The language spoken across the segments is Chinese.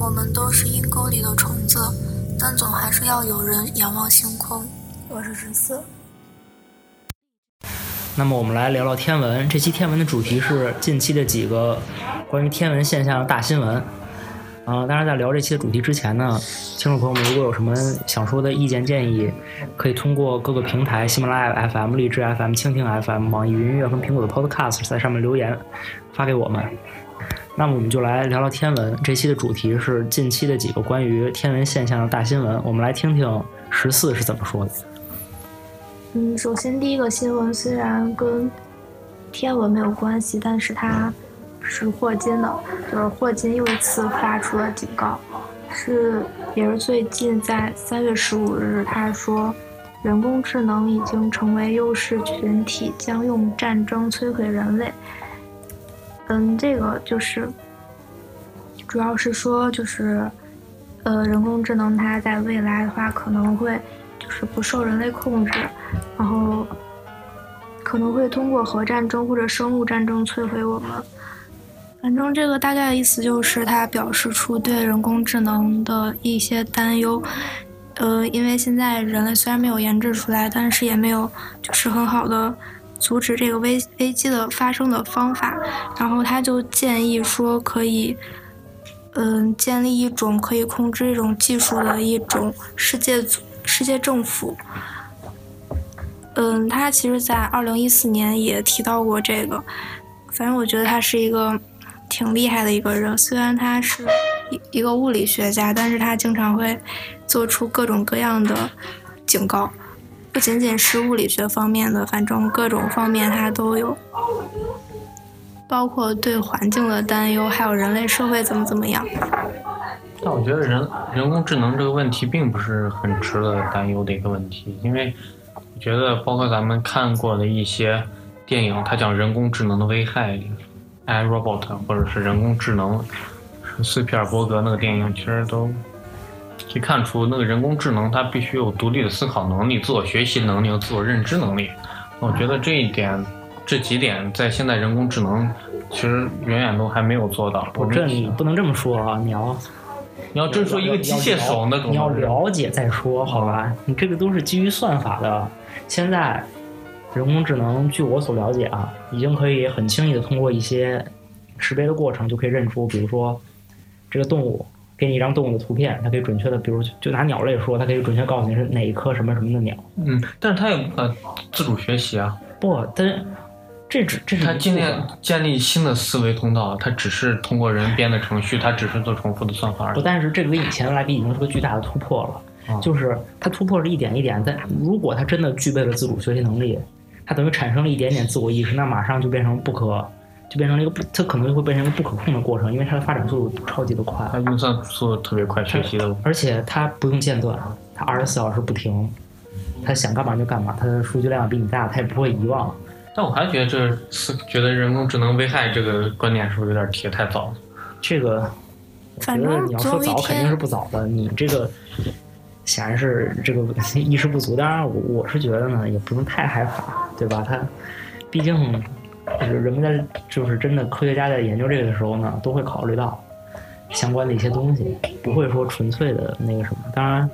我们都是阴沟里的虫子，但总还是要有人仰望星空。我是十四。那么我们来聊聊天文。这期天文的主题是近期的几个关于天文现象的大新闻。啊，当然在聊这期的主题之前呢，听众朋友们如果有什么想说的意见建议，可以通过各个平台，喜马拉雅 FM、荔枝 FM、蜻蜓 FM、网易云音乐和苹果的 Podcast 在上面留言发给我们。那么我们就来聊聊天文。这期的主题是近期的几个关于天文现象的大新闻。我们来听听十四是怎么说的。嗯，首先第一个新闻虽然跟天文没有关系，但是它。是霍金的，就是霍金又一次发出了警告，是也是最近在三月十五日，他说，人工智能已经成为优势群体，将用战争摧毁人类。嗯，这个就是主要是说，就是呃，人工智能它在未来的话可能会就是不受人类控制，然后可能会通过核战争或者生物战争摧毁我们。反正这个大概的意思就是，他表示出对人工智能的一些担忧。呃，因为现在人类虽然没有研制出来，但是也没有就是很好的阻止这个危危机的发生的方法。然后他就建议说，可以，嗯，建立一种可以控制这种技术的一种世界组世界政府。嗯，他其实在二零一四年也提到过这个。反正我觉得他是一个。挺厉害的一个人，虽然他是一一个物理学家，但是他经常会做出各种各样的警告，不仅仅是物理学方面的，反正各种方面它都有，包括对环境的担忧，还有人类社会怎么怎么样。但我觉得人人工智能这个问题并不是很值得担忧的一个问题，因为我觉得包括咱们看过的一些电影，它讲人工智能的危害。i robot 或者是人工智能，斯皮尔伯格那个电影其实都可以看出，那个人工智能它必须有独立的思考能力、自我学习能力和自我认知能力。我觉得这一点，这几点在现在人工智能其实远远都还没有做到。我，这你不能这么说啊！你要你要真说一个机械手，那你要了解再说，好吧？你这个都是基于算法的，现在。人工智能，据我所了解啊，已经可以很轻易的通过一些识别的过程，就可以认出，比如说这个动物，给你一张动物的图片，它可以准确的，比如就拿鸟类说，它可以准确告诉你是哪一颗什么什么的鸟。嗯，但是它有呃自主学习啊。不，但是这只这是它建立建立新的思维通道，它只是通过人编的程序，它只是做重复的算法而已。不，但是这个跟以前来比已经是个巨大的突破了，就是它突破是一点一点，但如果它真的具备了自主学习能力。它等于产生了一点点自我意识，那马上就变成不可，就变成了一个不，它可能就会变成一个不可控的过程，因为它的发展速度超级的快，它运算速度特别快，学习的，而且它不用间断，它二十四小时不停，它想干嘛就干嘛，它的数据量比你大，它也不会遗忘。但我还觉得这是觉得人工智能危害这个观点是不是有点提的太早了？这个，我觉得你要说早肯定是不早的，你这个。显然是这个意识不足，当然我我是觉得呢，也不用太害怕，对吧？它毕竟就是人们在就是真的科学家在研究这个的时候呢，都会考虑到相关的一些东西，不会说纯粹的那个什么。当然，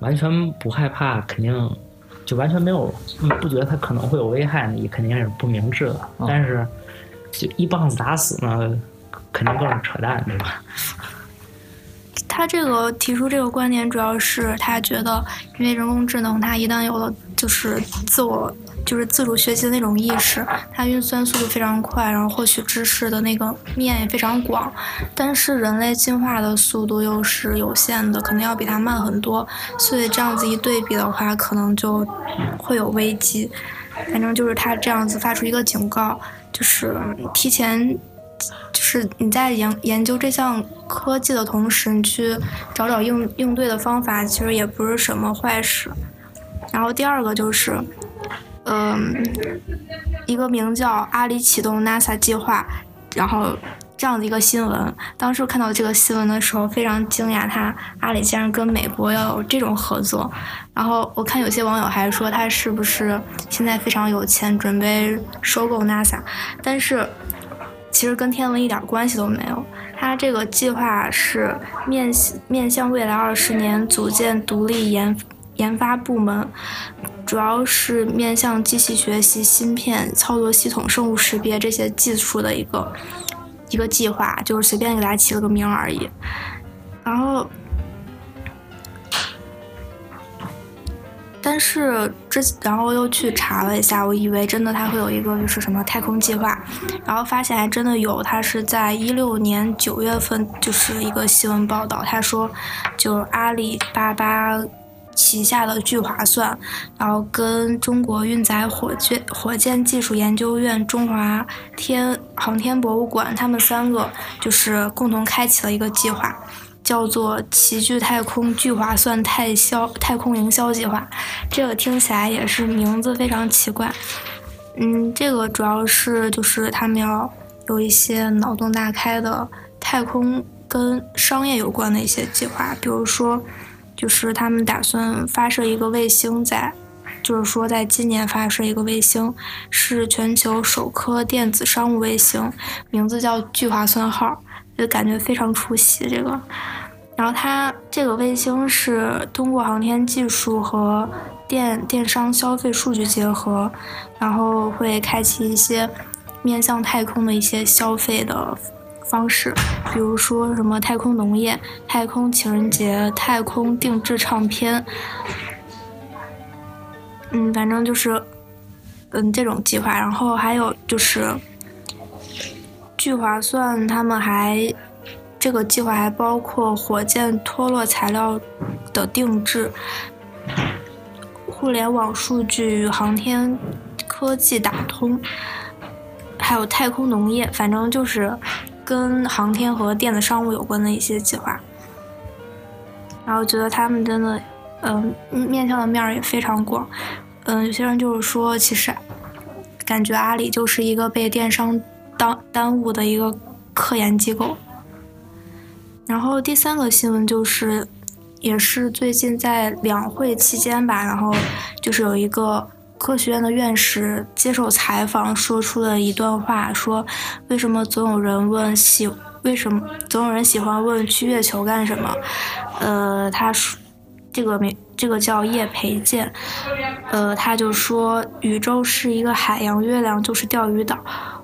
完全不害怕，肯定就完全没有不觉得它可能会有危害呢，也肯定是不明智的。但是就一棒子打死呢，肯定更是扯淡，对吧？他这个提出这个观点，主要是他觉得，因为人工智能它一旦有了就是自我就是自主学习的那种意识，它运算速度非常快，然后获取知识的那个面也非常广，但是人类进化的速度又是有限的，肯定要比它慢很多，所以这样子一对比的话，可能就会有危机。反正就是他这样子发出一个警告，就是提前。就是你在研研究这项科技的同时，你去找找应应对的方法，其实也不是什么坏事。然后第二个就是，嗯，一个名叫阿里启动 NASA 计划，然后这样的一个新闻。当时看到这个新闻的时候，非常惊讶，他阿里竟然跟美国要有这种合作。然后我看有些网友还说他是不是现在非常有钱，准备收购 NASA，但是。其实跟天文一点关系都没有。它这个计划是面面向未来二十年组建独立研研发部门，主要是面向机器学习、芯片、操作系统、生物识别这些技术的一个一个计划，就是随便给它起了个名而已。然后。但是之，然后又去查了一下，我以为真的它会有一个就是什么太空计划，然后发现还真的有，它是在一六年九月份就是一个新闻报道，他说，就阿里巴巴旗下的聚划算，然后跟中国运载火箭火箭技术研究院、中华天航天博物馆，他们三个就是共同开启了一个计划。叫做齐聚太空聚划算太销太空营销计划，这个听起来也是名字非常奇怪。嗯，这个主要是就是他们要有一些脑洞大开的太空跟商业有关的一些计划，比如说，就是他们打算发射一个卫星，在就是说在今年发射一个卫星，是全球首颗电子商务卫星，名字叫聚划算号。就感觉非常出戏这个，然后它这个卫星是通过航天技术和电电商消费数据结合，然后会开启一些面向太空的一些消费的方式，比如说什么太空农业、太空情人节、太空定制唱片，嗯，反正就是嗯这种计划，然后还有就是。聚划算，他们还这个计划还包括火箭脱落材料的定制、互联网数据与、航天科技打通，还有太空农业，反正就是跟航天和电子商务有关的一些计划。然后觉得他们真的，嗯，面向的面也非常广。嗯，有些人就是说，其实感觉阿里就是一个被电商。当耽误的一个科研机构。然后第三个新闻就是，也是最近在两会期间吧，然后就是有一个科学院的院士接受采访，说出了一段话，说为什么总有人问喜，为什么总有人喜欢问去月球干什么？呃，他说这个名这个叫叶培建，呃，他就说宇宙是一个海洋，月亮就是钓鱼岛。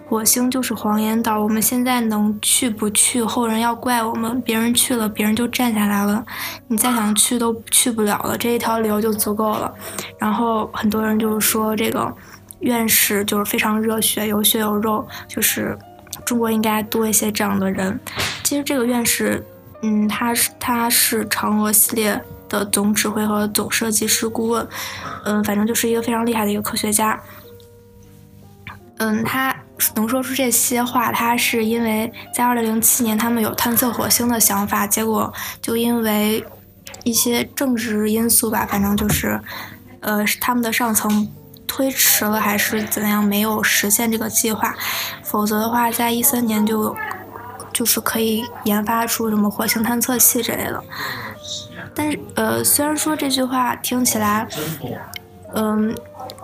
火星就是黄岩岛，我们现在能去不去？后人要怪我们，别人去了，别人就站下来了，你再想去都去不了了，这一条理由就足够了。然后很多人就是说，这个院士就是非常热血，有血有肉，就是中国应该多一些这样的人。其实这个院士，嗯，他是他是嫦娥系列的总指挥和总设计师顾问，嗯，反正就是一个非常厉害的一个科学家。嗯，他。能说出这些话，他是因为在二零零七年他们有探测火星的想法，结果就因为一些政治因素吧，反正就是，呃，他们的上层推迟了还是怎样，没有实现这个计划。否则的话，在一三年就就是可以研发出什么火星探测器之类的。但是，呃，虽然说这句话听起来，嗯。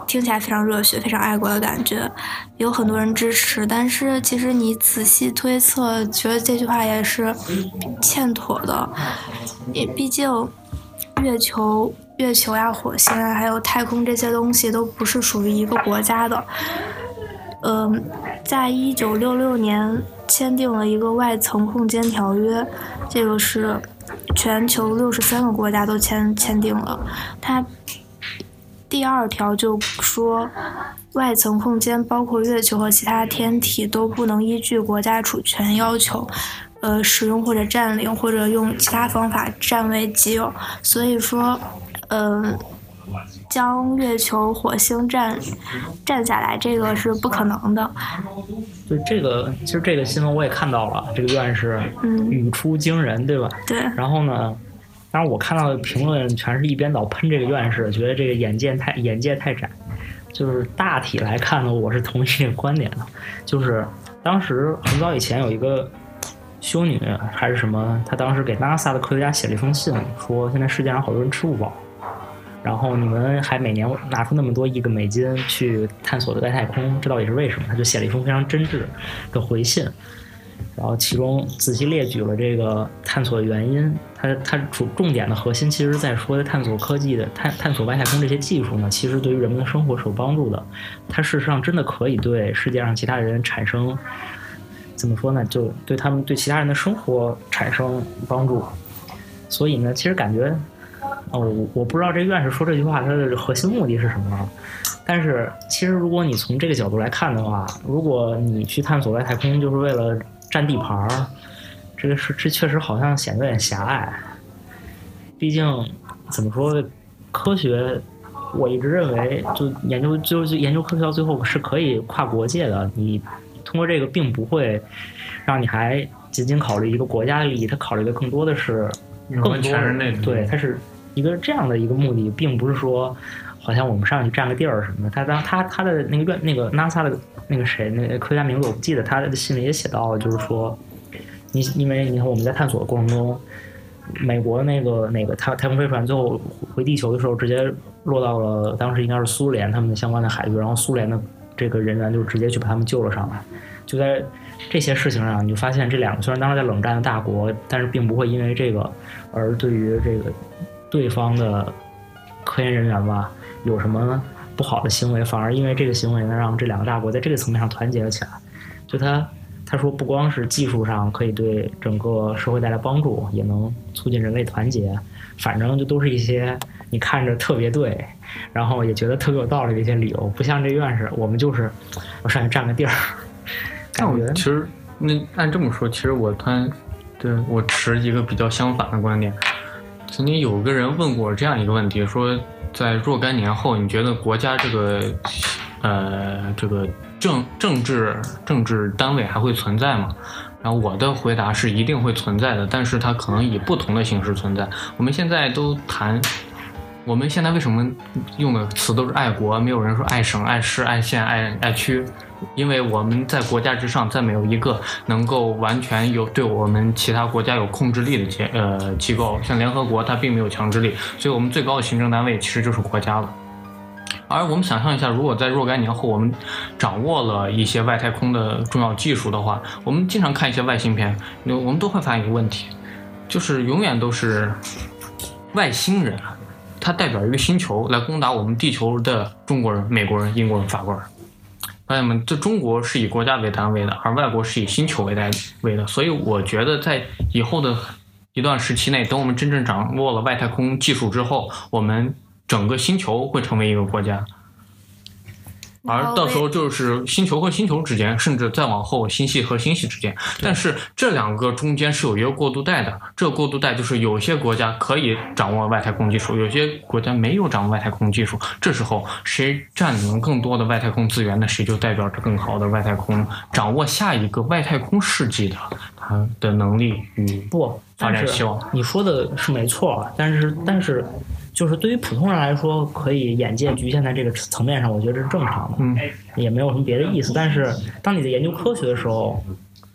听起来非常热血、非常爱国的感觉，有很多人支持。但是其实你仔细推测，觉得这句话也是欠妥的。也毕竟，月球、月球呀、火星啊，还有太空这些东西都不是属于一个国家的。嗯，在一九六六年签订了一个外层空间条约，这个是全球六十三个国家都签签订了。它。第二条就说，外层空间包括月球和其他天体都不能依据国家主权要求，呃，使用或者占领或者用其他方法占为己有。所以说，呃，将月球、火星占占下来，这个是不可能的。对这个，其实这个新闻我也看到了，这个院士语出惊人，对吧？对。然后呢？当然，我看到的评论全是一边倒喷这个院士，觉得这个眼界太眼界太窄。就是大体来看呢，我是同意这个观点的。就是当时很早以前有一个修女还是什么，她当时给 NASA 的科学家写了一封信，说现在世界上好多人吃不饱，然后你们还每年拿出那么多亿个美金去探索的外太空，这到底是为什么？他就写了一封非常真挚的回信。然后其中仔细列举了这个探索的原因，它它主重点的核心其实在说探索科技的探探索外太空这些技术呢，其实对于人们的生活是有帮助的，它事实上真的可以对世界上其他人产生怎么说呢？就对他们对其他人的生活产生帮助。所以呢，其实感觉哦，我我不知道这院士说这句话他的核心目的是什么，但是其实如果你从这个角度来看的话，如果你去探索外太空就是为了占地盘儿，这个是这确实好像显得有点狭隘。毕竟怎么说，科学我一直认为，就研究就就研究科学到最后是可以跨国界的。你通过这个，并不会让你还仅仅考虑一个国家的利益，它考虑的更多的是更多人类对，它是一个这样的一个目的，并不是说好像我们上去占个地儿什么的。他当他他的那个院那个 NASA 的。那个谁，那个科学家名字我不记得，他的信里也写到了，就是说，你因为你看我们在探索的过程中，美国那个那个太太空飞船最后回地球的时候，直接落到了当时应该是苏联他们的相关的海域，然后苏联的这个人员就直接去把他们救了上来。就在这些事情上，你就发现这两个虽然当时在冷战的大国，但是并不会因为这个而对于这个对方的科研人员吧有什么。不好的行为，反而因为这个行为呢，让这两个大国在这个层面上团结了起来。就他他说，不光是技术上可以对整个社会带来帮助，也能促进人类团结。反正就都是一些你看着特别对，然后也觉得特别有道理的一些理由。不像这院士，我们就是我上去占个地儿。但我觉得其实那按这么说，其实我突然对我持一个比较相反的观点。曾经有个人问过这样一个问题，说。在若干年后，你觉得国家这个，呃，这个政政治政治单位还会存在吗？然后我的回答是一定会存在的，但是它可能以不同的形式存在。我们现在都谈，我们现在为什么用的词都是爱国，没有人说爱省、爱市、爱县、爱爱区？因为我们在国家之上，再没有一个能够完全有对我们其他国家有控制力的机呃机构，像联合国，它并没有强制力，所以我们最高的行政单位其实就是国家了。而我们想象一下，如果在若干年后，我们掌握了一些外太空的重要技术的话，我们经常看一些外星片，我们都会发现一个问题，就是永远都是外星人，它代表一个星球来攻打我们地球的中国人、美国人、英国人、法国人。朋友们，这中国是以国家为单位的，而外国是以星球为单位的，所以我觉得在以后的一段时期内，等我们真正掌握了外太空技术之后，我们整个星球会成为一个国家。而到时候就是星球和星球之间，甚至再往后星系和星系之间。但是这两个中间是有一个过渡带的，这个过渡带就是有些国家可以掌握外太空技术，有些国家没有掌握外太空技术。这时候谁占领更多的外太空资源，那谁就代表着更好的外太空，掌握下一个外太空世纪的它的能力与不发展希望。你说的是没错，但是但是。就是对于普通人来说，可以眼界局限在这个层面上，我觉得这是正常的，嗯，也没有什么别的意思。但是，当你在研究科学的时候，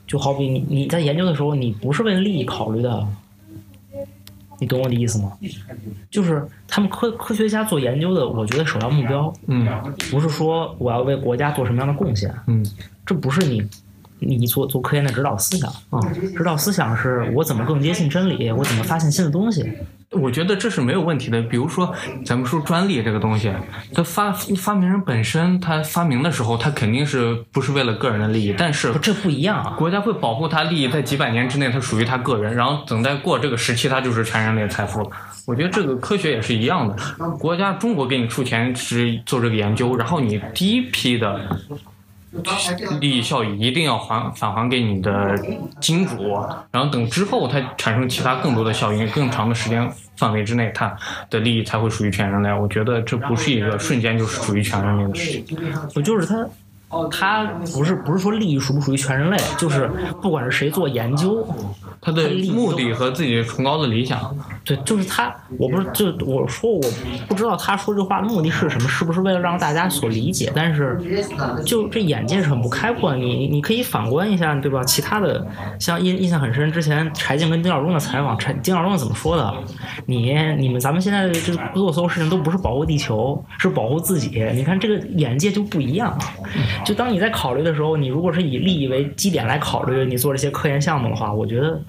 就好比你你在研究的时候，你不是为了利益考虑的，你懂我的意思吗？就是他们科科学家做研究的，我觉得首要目标，嗯，不是说我要为国家做什么样的贡献，嗯，这不是你你做做科研的指导思想啊，指导思想是我怎么更接近真理，我怎么发现新的东西。我觉得这是没有问题的。比如说，咱们说专利这个东西，它发发明人本身，他发明的时候，他肯定是不是为了个人的利益，但是这不一样啊。国家会保护他利益，在几百年之内，它属于他个人，然后等待过这个时期，它就是全人类的财富了。我觉得这个科学也是一样的，国家中国给你出钱是做这个研究，然后你第一批的。利益效益一定要还返还给你的金主，然后等之后它产生其他更多的效应，更长的时间范围之内，它的利益才会属于全人类。我觉得这不是一个瞬间就是属于全人类的事情。我就是它，它不是不是说利益属不属于全人类，就是不管是谁做研究，他的目的和自己崇高的理想。对，就是他，我不是就我说我不知道他说这话的目的是什么，是不是为了让大家所理解？但是就这眼界是很不开阔。你你可以反观一下，对吧？其他的像印印象很深，之前柴静跟丁晓中的采访，柴丁晓中怎么说的？你你们咱们现在这做所有事情都不是保护地球，是保护自己。你看这个眼界就不一样。就当你在考虑的时候，你如果是以利益为基点来考虑你做这些科研项目的话，我觉得。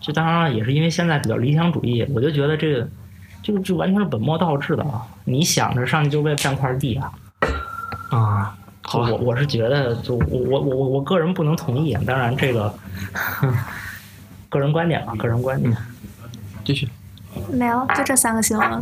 就当然了，也是因为现在比较理想主义，我就觉得这个，这个就完全是本末倒置的啊！你想着上去就为了占块地啊？啊，好，我我是觉得，就我我我我我个人不能同意，当然这个，个人观点吧，个人观点。继续。没有，就这三个新闻。